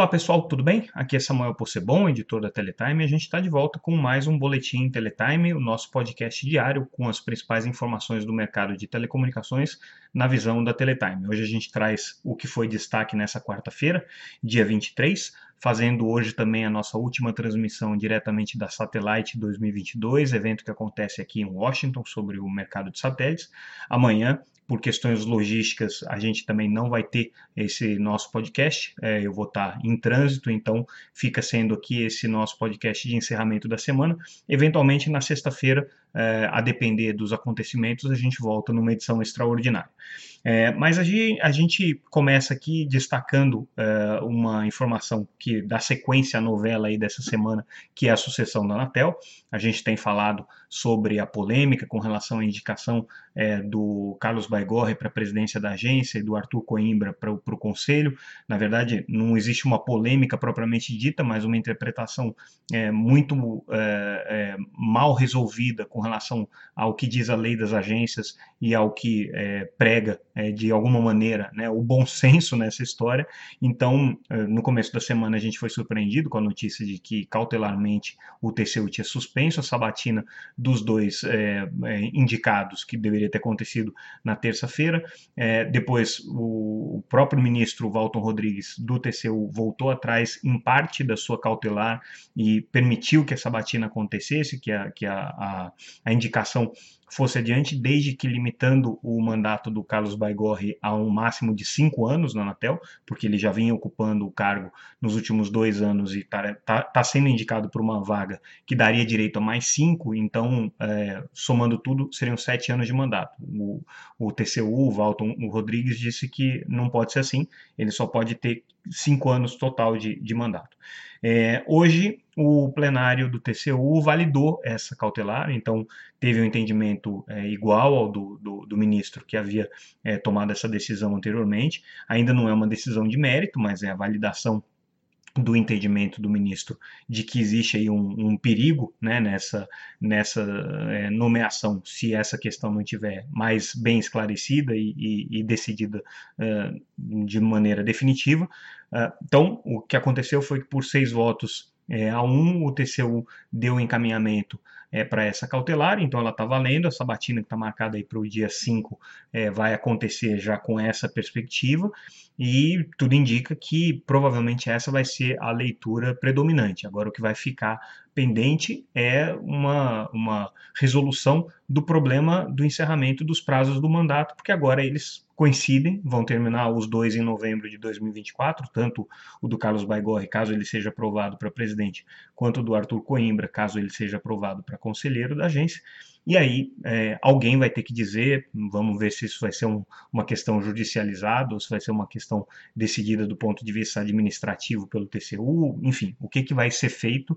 Olá pessoal, tudo bem? Aqui é Samuel Possebon, editor da Teletime, e a gente está de volta com mais um Boletim Teletime, o nosso podcast diário com as principais informações do mercado de telecomunicações na visão da Teletime. Hoje a gente traz o que foi destaque nessa quarta-feira, dia 23, fazendo hoje também a nossa última transmissão diretamente da Satellite 2022, evento que acontece aqui em Washington sobre o mercado de satélites. Amanhã por questões logísticas, a gente também não vai ter esse nosso podcast. É, eu vou estar em trânsito, então fica sendo aqui esse nosso podcast de encerramento da semana. Eventualmente, na sexta-feira, é, a depender dos acontecimentos, a gente volta numa edição extraordinária. É, mas a gente, a gente, começa aqui destacando é, uma informação que dá sequência à novela aí dessa semana, que é a sucessão da Anatel. A gente tem falado sobre a polêmica com relação à indicação do Carlos Baigorre para a presidência da agência e do Arthur Coimbra para o conselho. Na verdade, não existe uma polêmica propriamente dita, mas uma interpretação muito mal resolvida com relação ao que diz a lei das agências e ao que é, prega é, de alguma maneira né, o bom senso nessa história. Então, no começo da semana a gente foi surpreendido com a notícia de que cautelarmente o TCU tinha suspenso a sabatina dos dois indicados que deveria ter acontecido na terça-feira. É, depois, o, o, próprio ministro Walton Rodrigues do TCU voltou atrás em parte da sua cautelar e permitiu que essa batina acontecesse, que a, que a, a, a indicação fosse adiante, desde que limitando o mandato do Carlos Baigorre a um máximo de cinco anos na Anatel, porque ele já vinha ocupando o cargo nos últimos dois anos e está tá, tá sendo indicado por uma vaga que daria direito a mais cinco, então, é, somando tudo, seriam sete anos de mandato. O, o TCU, o Walton o Rodrigues, disse que não pode ser assim, ele só pode ter cinco anos total de, de mandato. É, hoje, o plenário do TCU validou essa cautelar, então teve um entendimento é, igual ao do, do, do, ministro que havia é, tomado essa decisão anteriormente. Ainda não é uma decisão de mérito, mas é a validação do entendimento do ministro de que existe aí um, um perigo né, nessa, nessa é, nomeação se essa questão não tiver mais bem esclarecida e, e, e decidida é, de maneira definitiva. Uh, então, o que aconteceu foi que por seis votos é, a um, o TCU deu encaminhamento é, para essa cautelar, então ela está valendo, essa batina que está marcada aí para o dia 5 é, vai acontecer já com essa perspectiva, e tudo indica que provavelmente essa vai ser a leitura predominante. Agora o que vai ficar pendente é uma, uma resolução do problema do encerramento dos prazos do mandato, porque agora eles coincidem, vão terminar os dois em novembro de 2024, tanto o do Carlos Baigorre, caso ele seja aprovado para presidente, quanto o do Arthur Coimbra, caso ele seja aprovado para conselheiro da agência. E aí é, alguém vai ter que dizer, vamos ver se isso vai ser um, uma questão judicializada ou se vai ser uma questão decidida do ponto de vista administrativo pelo TCU, enfim, o que, que vai ser feito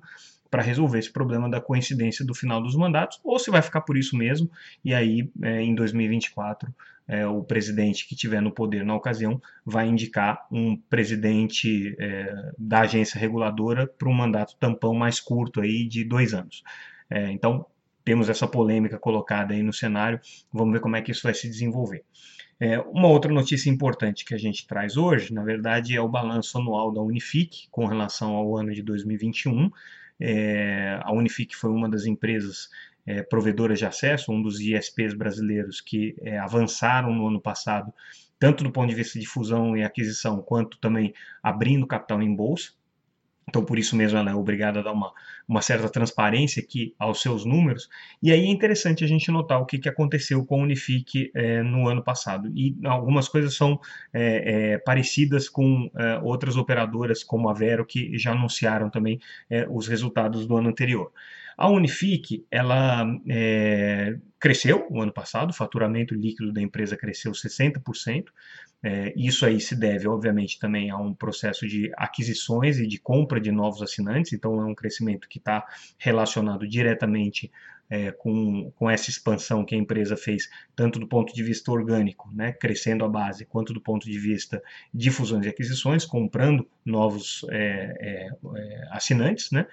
para resolver esse problema da coincidência do final dos mandatos, ou se vai ficar por isso mesmo, e aí é, em 2024 é, o presidente que tiver no poder na ocasião vai indicar um presidente é, da agência reguladora para um mandato tampão mais curto aí de dois anos. É, então temos essa polêmica colocada aí no cenário, vamos ver como é que isso vai se desenvolver. É, uma outra notícia importante que a gente traz hoje, na verdade, é o balanço anual da Unifique com relação ao ano de 2021. É, a Unifique foi uma das empresas é, provedoras de acesso, um dos ISPs brasileiros que é, avançaram no ano passado, tanto do ponto de vista de fusão e aquisição, quanto também abrindo capital em bolsa. Então, por isso mesmo, ela é obrigada a dar uma, uma certa transparência aqui aos seus números. E aí é interessante a gente notar o que, que aconteceu com a Unifique é, no ano passado. E algumas coisas são é, é, parecidas com é, outras operadoras, como a Vero, que já anunciaram também é, os resultados do ano anterior. A Unifique, ela é, cresceu o ano passado, o faturamento líquido da empresa cresceu 60%. É, isso aí se deve, obviamente, também a um processo de aquisições e de compra de novos assinantes, então é um crescimento que está relacionado diretamente é, com, com essa expansão que a empresa fez, tanto do ponto de vista orgânico, né, crescendo a base, quanto do ponto de vista de fusões e aquisições, comprando novos é, é, é assinantes. Né.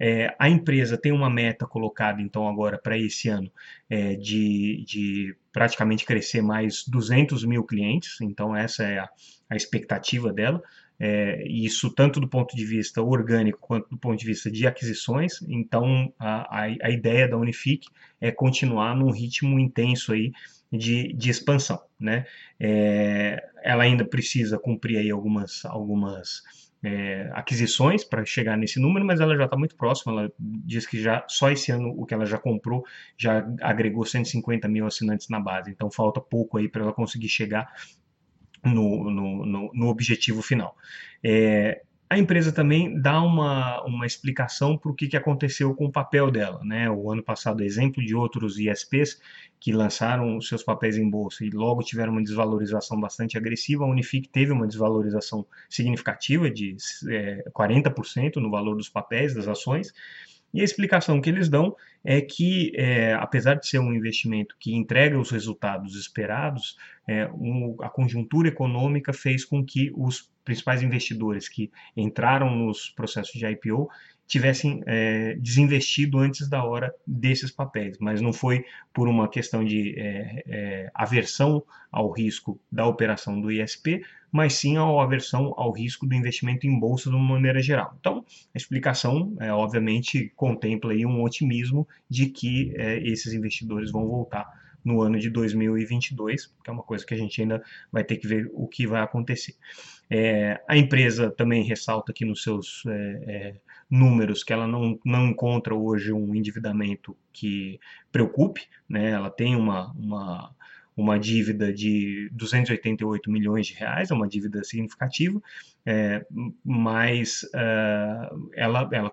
É, a empresa tem uma meta colocada, então, agora para esse ano, é, de, de praticamente crescer mais 200 mil clientes, então essa é a, a expectativa dela. é, isso tanto do ponto de vista orgânico quanto do ponto de vista de aquisições. Então, a, a, a ideia da Unifique é continuar num ritmo intenso aí de, de expansão, né? É, ela ainda precisa cumprir aí algumas, algumas é, aquisições para chegar nesse número, mas ela já está muito próxima. Ela diz que já só esse ano o que ela já comprou já agregou 150 mil assinantes na base. Então falta pouco aí para ela conseguir chegar no, no, no, no objetivo final. É, a empresa também dá uma, uma explicação para o que, que aconteceu com o papel dela. Né? O ano passado, exemplo de outros ISPs que lançaram seus papéis em bolsa e logo tiveram uma desvalorização bastante agressiva, a Unifique teve uma desvalorização significativa de é, 40% no valor dos papéis, das ações, e a explicação que eles dão é que, é, apesar de ser um investimento que entrega os resultados esperados, é, um, a conjuntura econômica fez com que os principais investidores que entraram nos processos de IPO tivessem é, desinvestido antes da hora desses papéis, mas não foi por uma questão de é, é, aversão ao risco da operação do ISP, mas sim a aversão ao risco do investimento em bolsa de uma maneira geral. Então, a explicação, é, obviamente, contempla aí um otimismo de que é, esses investidores vão voltar no ano de 2022, que é uma coisa que a gente ainda vai ter que ver o que vai acontecer. É, a empresa também ressalta aqui nos seus é, é, números que ela não, não encontra hoje um endividamento que preocupe, né? ela tem uma, uma, uma dívida de 288 milhões de reais, é uma dívida significativa, é, mas uh, ela, ela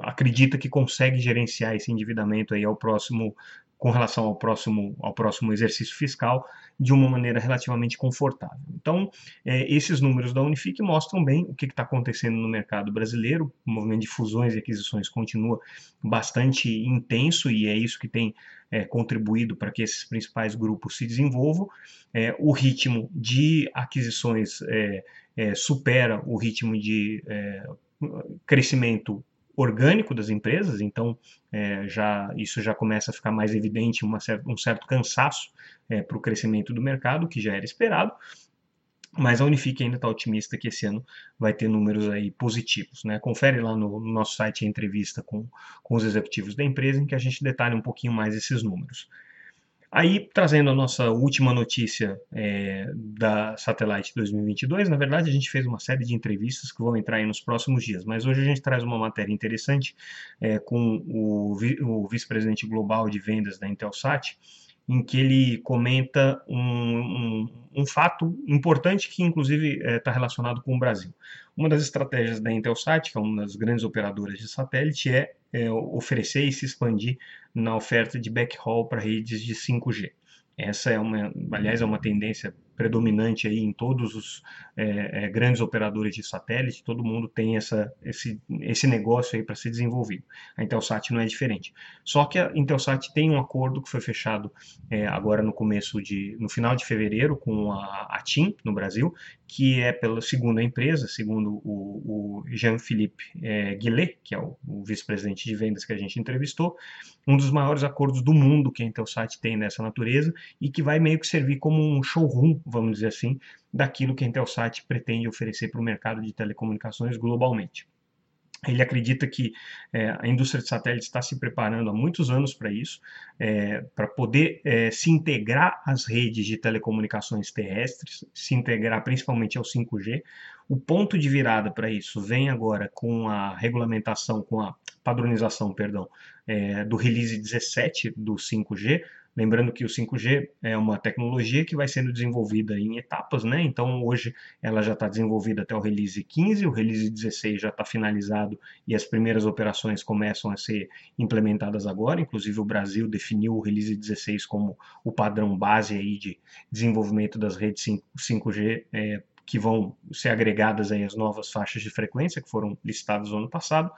acredita que consegue gerenciar esse endividamento aí ao próximo com relação ao próximo, ao próximo exercício fiscal de uma maneira relativamente confortável. Então, é, esses números da Unifique mostram bem o que está acontecendo no mercado brasileiro. O movimento de fusões e aquisições continua bastante intenso e é isso que tem é, contribuído para que esses principais grupos se desenvolvam. É, o ritmo de aquisições é, é, supera o ritmo de é, crescimento orgânico das empresas, então é, já isso já começa a ficar mais evidente uma um certo cansaço é, para o crescimento do mercado, que já era esperado, mas a Unifique ainda está otimista que esse ano vai ter números aí positivos. Né? Confere lá no, no nosso site a entrevista com, com os executivos da empresa, em que a gente detalha um pouquinho mais esses números. Aí, trazendo a nossa última notícia é, da Satellite 2022, na verdade a gente fez uma série de entrevistas que vão entrar aí nos próximos dias, mas hoje a gente traz uma matéria interessante é, com o, o vice-presidente global de vendas da Intelsat, em que ele comenta um, um, um fato importante que, inclusive, está é, relacionado com o Brasil. Uma das estratégias da Intelsat, que é uma das grandes operadoras de satélite, é, é oferecer e se expandir na oferta de backhaul para redes de 5G. Essa é uma, aliás, é uma tendência predominante aí em todos os é, é, grandes operadores de satélite, todo mundo tem essa, esse, esse negócio aí para ser desenvolvido. A Intelsat não é diferente. Só que a Intelsat tem um acordo que foi fechado é, agora no começo de, no final de fevereiro com a, a TIM no Brasil, que é pela segunda empresa, segundo o, o Jean-Philippe é, Guillet, que é o, o vice-presidente de vendas que a gente entrevistou, um dos maiores acordos do mundo que a Intelsat tem nessa natureza e que vai meio que servir como um showroom vamos dizer assim, daquilo que a Intelsat pretende oferecer para o mercado de telecomunicações globalmente. Ele acredita que é, a indústria de satélites está se preparando há muitos anos para isso, é, para poder é, se integrar às redes de telecomunicações terrestres, se integrar principalmente ao 5G. O ponto de virada para isso vem agora com a regulamentação, com a padronização, perdão, é, do release 17 do 5G, Lembrando que o 5G é uma tecnologia que vai sendo desenvolvida em etapas, né? Então hoje ela já está desenvolvida até o release 15, o release 16 já está finalizado e as primeiras operações começam a ser implementadas agora. Inclusive o Brasil definiu o release 16 como o padrão base aí de desenvolvimento das redes 5G é, que vão ser agregadas aí as novas faixas de frequência que foram listadas no ano passado.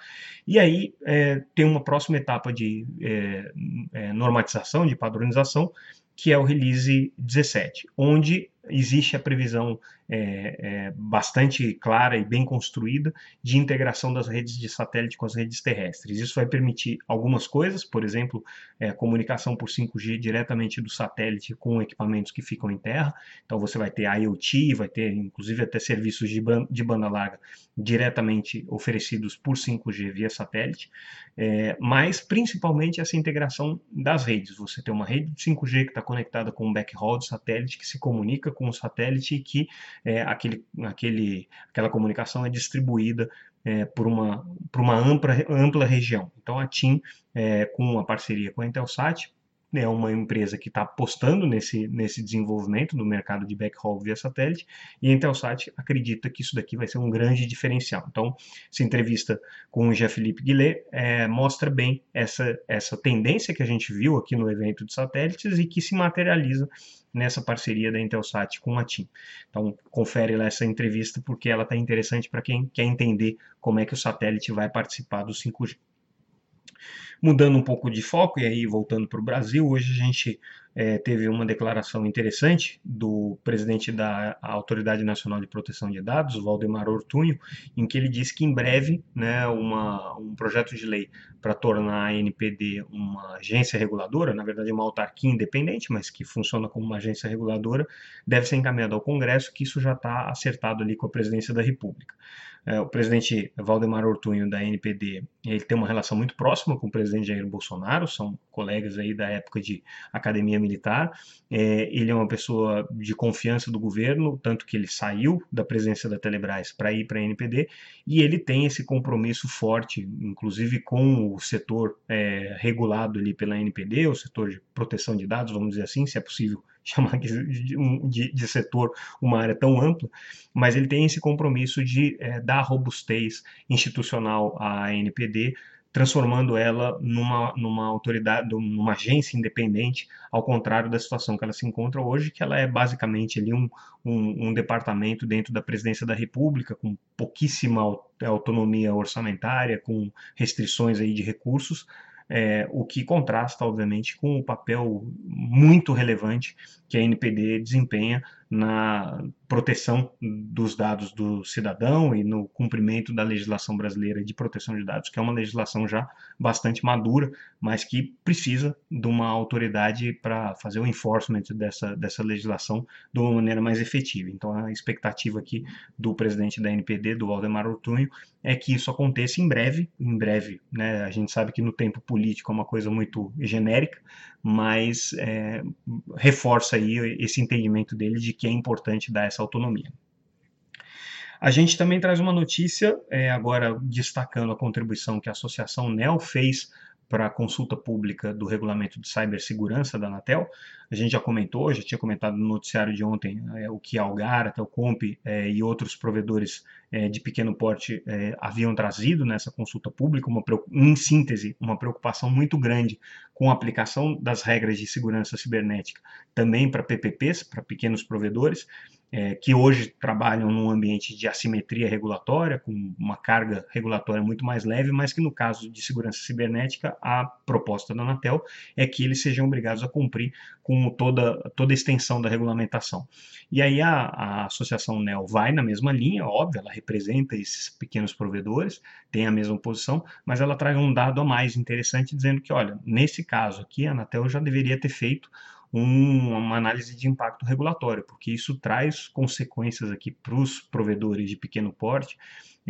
E aí é, tem uma próxima etapa de é, é, normatização, de padronização, que é o release 17, onde existe a previsão é, é, bastante clara e bem construída de integração das redes de satélite com as redes terrestres. Isso vai permitir algumas coisas, por exemplo, é, comunicação por 5G diretamente do satélite com equipamentos que ficam em terra. Então você vai ter IoT, vai ter inclusive até serviços de, ban de banda larga diretamente oferecidos por 5G via satélite, é, mas principalmente essa integração das redes. Você tem uma rede de 5G que está conectada com um backhaul de satélite que se comunica com o satélite e que é, aquele, aquele, aquela comunicação é distribuída é, por uma, por uma ampla, ampla região. Então a TIM, é, com a parceria com a Intelsat, é uma empresa que está apostando nesse, nesse desenvolvimento do mercado de backhaul via satélite, e a Intelsat acredita que isso daqui vai ser um grande diferencial. Então, essa entrevista com o Jean-Philippe Guillet é, mostra bem essa, essa tendência que a gente viu aqui no evento de satélites e que se materializa nessa parceria da Intelsat com a TIM. Então, confere lá essa entrevista porque ela está interessante para quem quer entender como é que o satélite vai participar do 5G. Mudando um pouco de foco, e aí voltando para o Brasil, hoje a gente é, teve uma declaração interessante do presidente da Autoridade Nacional de Proteção de Dados, Valdemar Ortunho, em que ele disse que em breve né, uma, um projeto de lei para tornar a NPD uma agência reguladora, na verdade uma autarquia independente, mas que funciona como uma agência reguladora, deve ser encaminhado ao Congresso, que isso já está acertado ali com a presidência da República. É, o presidente Valdemar Ortunho, da NPD, ele tem uma relação muito próxima com o presidente Jair Bolsonaro, são colegas aí da época de academia militar. É, ele é uma pessoa de confiança do governo, tanto que ele saiu da presença da Telebrás para ir para a NPD, e ele tem esse compromisso forte, inclusive com o setor é, regulado ali pela NPD, o setor de proteção de dados, vamos dizer assim, se é possível chamar de, de, de, setor uma área tão ampla, mas ele tem esse compromisso de é, dar robustez institucional à NPD, transformando ela numa, numa autoridade, numa agência independente, ao contrário da situação que ela se encontra hoje, que ela é basicamente ali um, um, um departamento dentro da presidência da República, com pouquíssima autonomia orçamentária, com restrições aí de recursos, é, o que contrasta, obviamente, com o papel muito relevante que a NPD desempenha na proteção dos dados do cidadão e no cumprimento da legislação brasileira de proteção de dados, que é uma legislação já bastante madura, mas que precisa de uma autoridade para fazer o enforcement dessa, dessa legislação de uma maneira mais efetiva. Então, a expectativa aqui do presidente da NPD, do Valdemar Ortunho, é que isso aconteça em breve. Em breve, né? A gente sabe que no tempo político é uma coisa muito genérica, mas é, reforça aí esse entendimento dele de que é importante dar essa autonomia. A gente também traz uma notícia, é, agora destacando a contribuição que a Associação NEL fez para a consulta pública do regulamento de cibersegurança da Anatel. A gente já comentou, já tinha comentado no noticiário de ontem é, o que a Algar, a Telcomp é, e outros provedores é, de pequeno porte é, haviam trazido nessa consulta pública, uma, em síntese, uma preocupação muito grande com a aplicação das regras de segurança cibernética também para PPPs, para pequenos provedores, é, que hoje trabalham num ambiente de assimetria regulatória, com uma carga regulatória muito mais leve, mas que no caso de segurança cibernética, a proposta da Anatel é que eles sejam obrigados a cumprir com toda, toda a extensão da regulamentação. E aí a, a associação NEL vai na mesma linha, óbvio, ela representa esses pequenos provedores, tem a mesma posição, mas ela traz um dado a mais interessante dizendo que, olha, nesse caso aqui, a Anatel já deveria ter feito um, uma análise de impacto regulatório, porque isso traz consequências aqui para os provedores de pequeno porte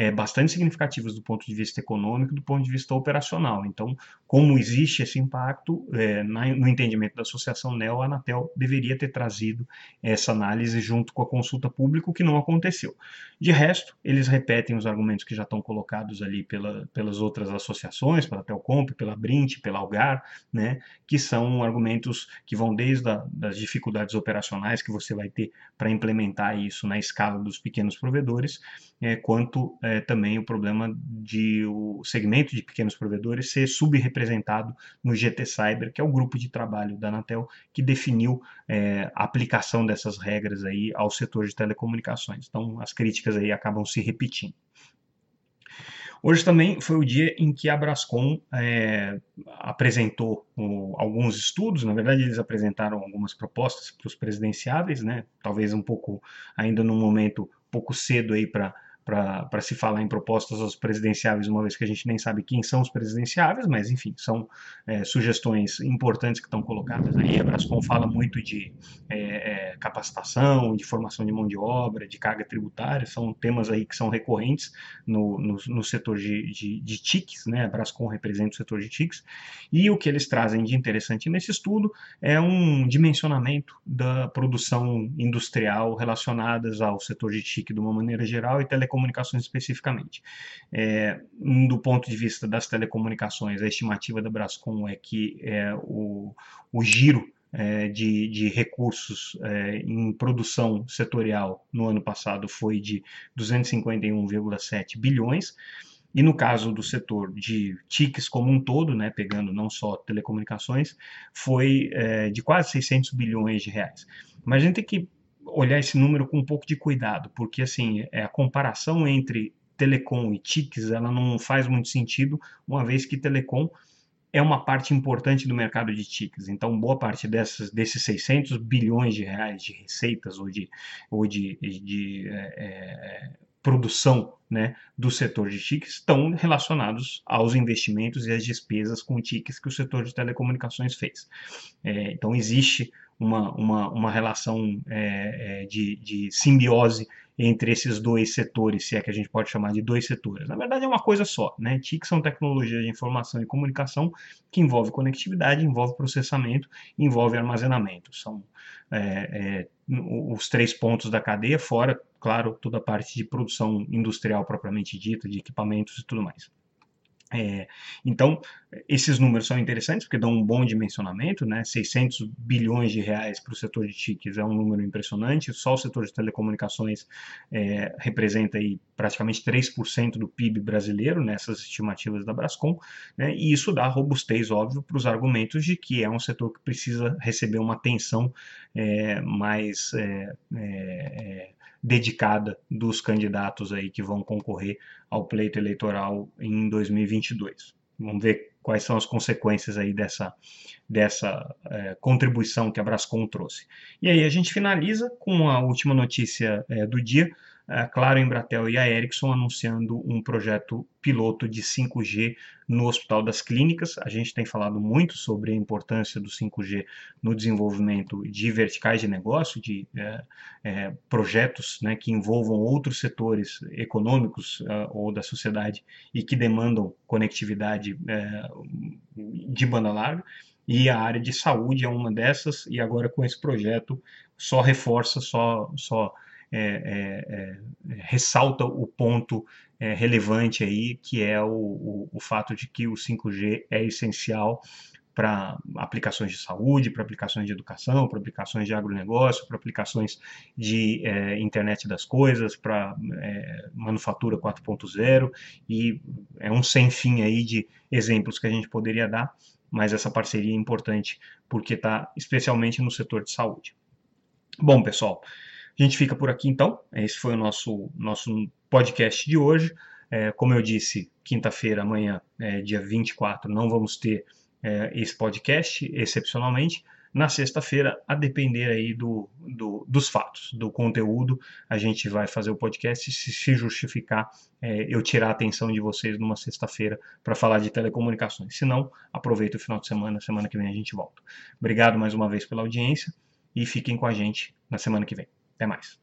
é, bastante significativas do ponto de vista econômico, do ponto de vista operacional. Então, como existe esse impacto, é, na, no entendimento da Associação NEL, a Anatel deveria ter trazido essa análise junto com a consulta pública, o que não aconteceu. De resto, eles repetem os argumentos que já estão colocados ali pela, pelas outras associações, pela Telcomp, pela Brint, pela Algar, né, que são argumentos que vão desde a, das dificuldades operacionais que você vai ter para implementar isso na escala dos pequenos provedores, é, quanto é, também o problema de o segmento de pequenos provedores ser subrepresentado no GT Cyber, que é o grupo de trabalho da Anatel que definiu é, a aplicação dessas regras aí ao setor de telecomunicações. Então, as críticas aí acabam se repetindo. Hoje também foi o dia em que a Brascom é, apresentou o, alguns estudos, na verdade eles apresentaram algumas propostas para os presidenciáveis, né? talvez um pouco ainda num momento pouco cedo aí para para se falar em propostas aos presidenciáveis, uma vez que a gente nem sabe quem são os presidenciáveis, mas enfim, são é, sugestões importantes que estão colocadas aí. A Brascom fala muito de é, é, capacitação, de formação de mão de obra, de carga tributária, são temas aí que são recorrentes no, no, no setor de, de, de TICs, né? A Brascom representa o setor de TICs, e o que eles trazem de interessante nesse estudo é um dimensionamento da produção industrial relacionadas ao setor de TIC de uma maneira geral e telecomunicações telecomunicações especificamente. É, do ponto de vista das telecomunicações, a estimativa da Brascom é que é, o, o giro é, de, de, recursos é, em produção setorial no ano passado foi de 251,7 bilhões. E no caso do setor de TICs como um todo, né, pegando não só telecomunicações, foi é, de quase 600 bilhões de reais. Mas a gente tem que olhar esse número com um pouco de cuidado, porque assim, é, a comparação entre telecom e TICs, ela não faz muito sentido, uma vez que telecom é uma parte importante do mercado de TICs. Então, boa parte dessas, desses 600 bilhões de reais de receitas ou de, ou de, de é, é, produção né, do setor de TICs estão relacionados aos investimentos e às despesas com TICs que o setor de telecomunicações fez. É, então, existe uma, uma, uma relação é, é, de, de simbiose entre esses dois setores, se é que a gente pode chamar de dois setores. Na verdade, é uma coisa só. Né? TIC são tecnologias de informação e comunicação que envolve conectividade, envolve processamento, envolve armazenamento. São é, é, os três pontos da cadeia, fora, claro, toda a parte de produção industrial propriamente dita, de equipamentos e tudo mais. É, então, esses números são interessantes porque dão um bom dimensionamento, né? 600 bilhões de reais para o setor de TICs é um número impressionante, só o setor de telecomunicações é, representa aí praticamente 3% do PIB brasileiro nessas estimativas da Brascom, né? e isso dá robustez, óbvio, para os argumentos de que é um setor que precisa receber uma atenção é, mais é, é, dedicada dos candidatos aí que vão concorrer ao pleito eleitoral em 2022. Vamos ver quais são as consequências aí dessa, dessa é, contribuição que a Brascom trouxe. E aí a gente finaliza com a última notícia é, do dia, a Claro, Embratel e a Ericsson anunciando um projeto piloto de 5G no Hospital das Clínicas. A gente tem falado muito sobre a importância do 5G no desenvolvimento de verticais de negócio, de é, é, projetos né, que envolvam outros setores econômicos é, ou da sociedade e que demandam conectividade é, de banda larga. E a área de saúde é uma dessas, e agora com esse projeto só reforça, só, só é, é, é, ressalta o ponto é, relevante aí, que é o, o, o, fato de que o 5G é essencial para aplicações de saúde, para aplicações de educação, para aplicações de agronegócio, para aplicações de é, internet das coisas, para é, manufatura 4.0 e é um sem fim aí de exemplos que a gente poderia dar, mas essa parceria é importante porque está especialmente no setor de saúde. Bom, pessoal, a gente fica por aqui então. Esse foi o nosso, nosso podcast de hoje. É, como eu disse, quinta-feira, amanhã, é, dia 24, não vamos ter é, esse podcast, excepcionalmente. Na sexta-feira, a depender aí do, do, dos fatos, do conteúdo, a gente vai fazer o podcast. Se se justificar, é, eu tirar a atenção de vocês numa sexta-feira para falar de telecomunicações. Se não, aproveita o final de semana, semana que vem a gente volta. Obrigado mais uma vez pela audiência e fiquem com a gente na semana que vem. Até mais.